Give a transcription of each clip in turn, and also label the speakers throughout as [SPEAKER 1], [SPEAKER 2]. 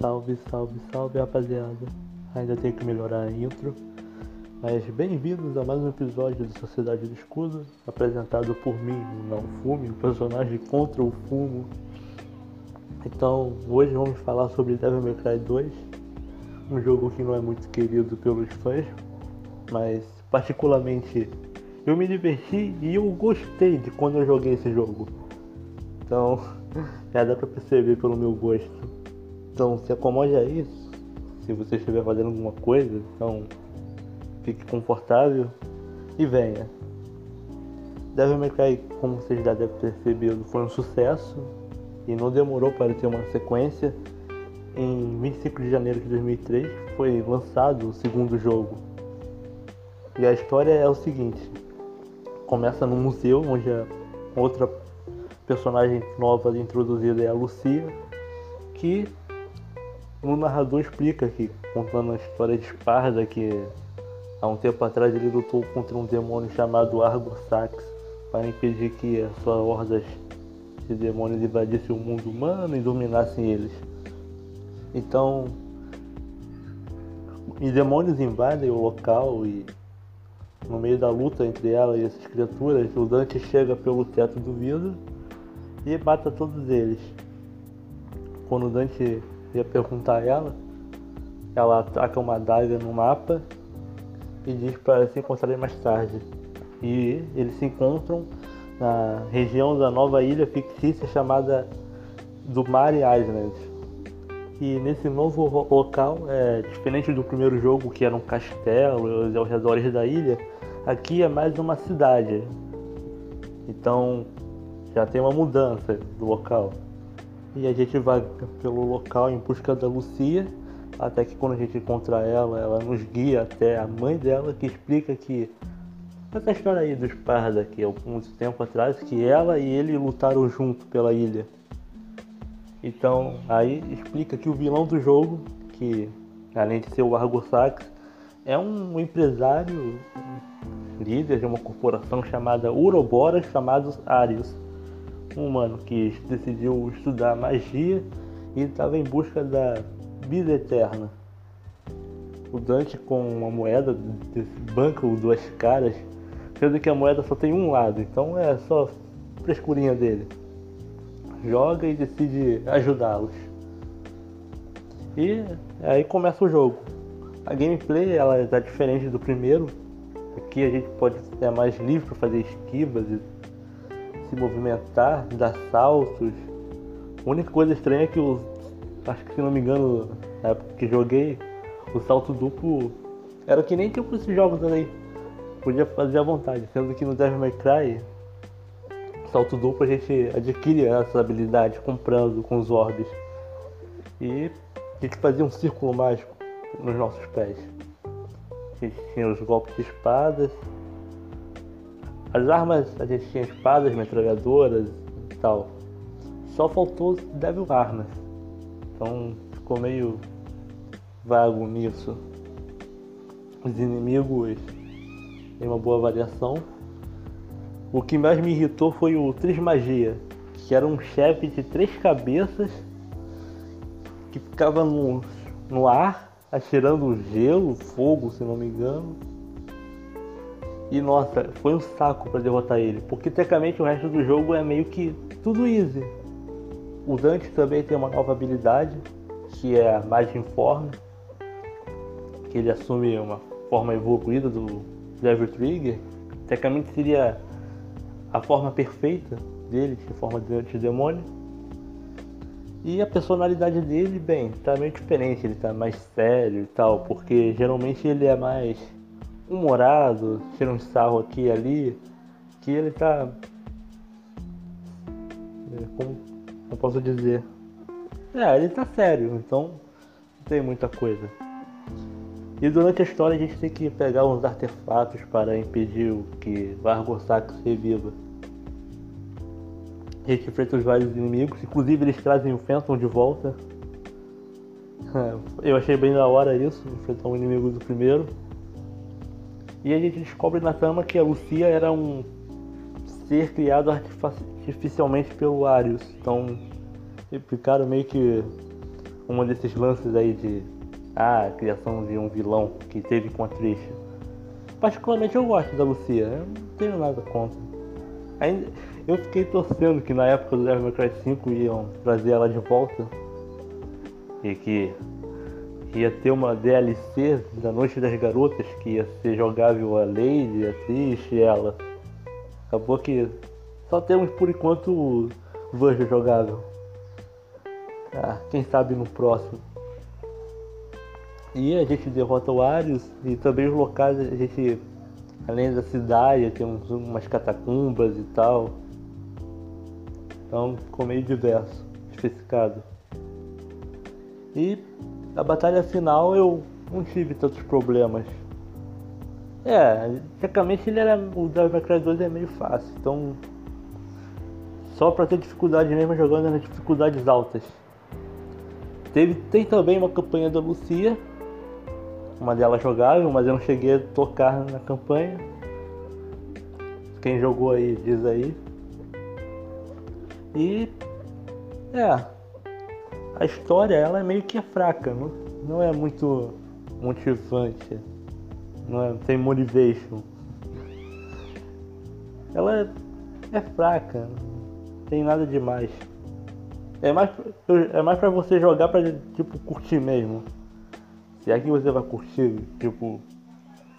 [SPEAKER 1] Salve, salve, salve rapaziada. Ainda tenho que melhorar a intro. Mas bem-vindos a mais um episódio de Sociedade do Escudo, apresentado por mim, não Fume, o personagem contra o fumo. Então, hoje vamos falar sobre Devil May Cry 2, um jogo que não é muito querido pelos fãs, mas particularmente eu me diverti e eu gostei de quando eu joguei esse jogo. Então, já dá pra perceber pelo meu gosto. Então, se acomode a isso. Se você estiver fazendo alguma coisa, então fique confortável e venha. Devil May Cry, como vocês já devem ter percebido, foi um sucesso e não demorou para ter uma sequência. Em 25 de janeiro de 2003 foi lançado o segundo jogo. E a história é o seguinte: começa no museu, onde a outra personagem nova introduzida é a Lucia, que o narrador explica aqui, contando a história de Esparda, que há um tempo atrás ele lutou contra um demônio chamado Argo Sax para impedir que as suas hordas de demônios invadissem o mundo humano e dominassem eles. Então, os demônios invadem o local e no meio da luta entre ela e essas criaturas, o Dante chega pelo teto do vidro e mata todos eles. Quando o Dante ia perguntar a ela, ela ataca uma adaga no mapa e diz para se encontrarem mais tarde. E eles se encontram na região da nova ilha fictícia chamada do Mare Island. E nesse novo local, é diferente do primeiro jogo que era um castelo aos redores da ilha, aqui é mais uma cidade. Então já tem uma mudança do local. E a gente vai pelo local em busca da Lucia, até que quando a gente encontra ela, ela nos guia até a mãe dela, que explica que essa história aí dos Parda, que há muito tempo atrás, que ela e ele lutaram junto pela ilha. Então, aí explica que o vilão do jogo, que além de ser o Argo é um empresário líder de uma corporação chamada Uroboros, chamado Arius um humano que decidiu estudar magia e estava em busca da vida eterna. O Dante com uma moeda banco duas caras, sendo que a moeda só tem um lado, então é só frescurinha dele. Joga e decide ajudá-los. E aí começa o jogo. A gameplay ela está diferente do primeiro. Aqui a gente pode ser mais livre para fazer esquivas e se movimentar, dar saltos. A única coisa estranha é que os. Acho que se não me engano, na época que joguei, o salto duplo era que nem tipo esses jogos aí. Podia fazer à vontade, sendo que no Devil May Cry, salto duplo a gente adquire essa habilidade comprando com os orbes. E a gente fazia um círculo mágico nos nossos pés. A gente tinha os golpes de espadas, as armas, a gente tinha espadas, metralhadoras e tal. Só faltou Devil Armas. Então ficou meio vago nisso. Os inimigos têm uma boa variação. O que mais me irritou foi o Trismagia, que era um chefe de três cabeças que ficava no, no ar, atirando gelo, fogo, se não me engano e nossa, foi um saco para derrotar ele, porque tecnicamente o resto do jogo é meio que tudo easy. O Dante também tem uma nova habilidade, que é a Magic Form, que ele assume uma forma evoluída do Devil Trigger. Tecnicamente seria a forma perfeita dele, de forma de antidemônio. E a personalidade dele, bem, tá meio diferente, ele tá mais sério e tal, porque geralmente ele é mais humorado, tira um sarro aqui e ali, que ele tá. É, como eu posso dizer? É, ele tá sério, então não tem muita coisa. E durante a história a gente tem que pegar uns artefatos para impedir que Vargossax reviva. A gente enfrenta os vários inimigos, inclusive eles trazem o Phantom de volta. Eu achei bem da hora isso, enfrentar um inimigo do primeiro. E a gente descobre na trama que a Lucia era um ser criado artificialmente pelo Arius. Então ficaram meio que um desses lances aí de ah, criação de um vilão que teve com a Trish. Particularmente eu gosto da Lucia, eu não tenho nada contra. Ainda, eu fiquei torcendo que na época do Devil May Cry 5 iam trazer ela de volta e que ia ter uma DLC da Noite das Garotas que ia ser jogável a Lady, a Trish e ela. Acabou que só temos por enquanto o Virgil jogável. Ah, quem sabe no próximo. E a gente derrota o Arius e também os locais a gente, além da cidade, tem uns, umas catacumbas e tal. Então ficou meio diverso, especificado. E a batalha final eu não tive tantos problemas. É, tecnicamente ele era. O Devil May Cry 2 é meio fácil, então. Só pra ter dificuldade mesmo jogando nas dificuldades altas. Teve, tem também uma campanha da Lucia, uma delas jogável, mas eu não cheguei a tocar na campanha. Quem jogou aí diz aí. E é, a história ela é meio que fraca, não, não é muito motivante, não é, tem motivation. Ela é, é fraca, não tem nada demais. É mais, é mais pra você jogar pra tipo curtir mesmo. Se é que você vai curtir, tipo,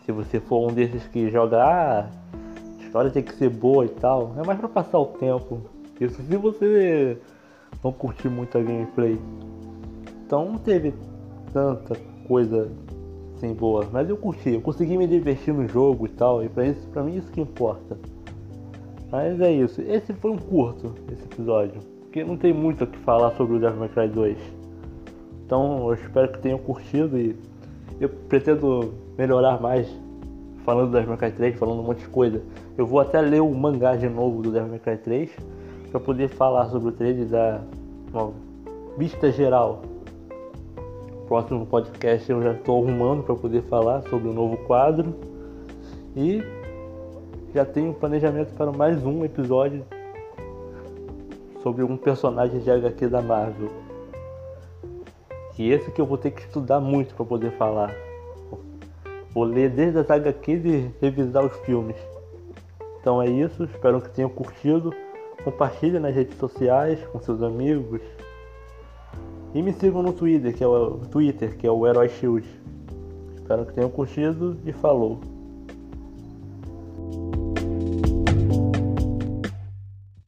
[SPEAKER 1] se você for um desses que joga, ah, a história tem que ser boa e tal, é mais pra passar o tempo. Isso se você não curtir muito a gameplay. Então não teve tanta coisa assim boa, mas eu curti, eu consegui me divertir no jogo e tal, e pra, isso, pra mim isso que importa. Mas é isso, esse foi um curto, esse episódio, porque não tem muito o que falar sobre o Devil May Cry 2. Então eu espero que tenham curtido e eu pretendo melhorar mais falando do Devil May Cry 3, falando um monte de coisa. Eu vou até ler o mangá de novo do Devil May Cry 3 para poder falar sobre o 3 e dar uma vista geral. Próximo podcast eu já estou arrumando para poder falar sobre o novo quadro e já tenho planejamento para mais um episódio sobre um personagem de HQ da Marvel. E esse que eu vou ter que estudar muito para poder falar. Vou ler desde as HQs e revisar os filmes. Então é isso, espero que tenham curtido. Compartilhe nas redes sociais com seus amigos. E me sigam no Twitter, que é o Twitter, que é o Herói Shield. Espero que tenham curtido e falou.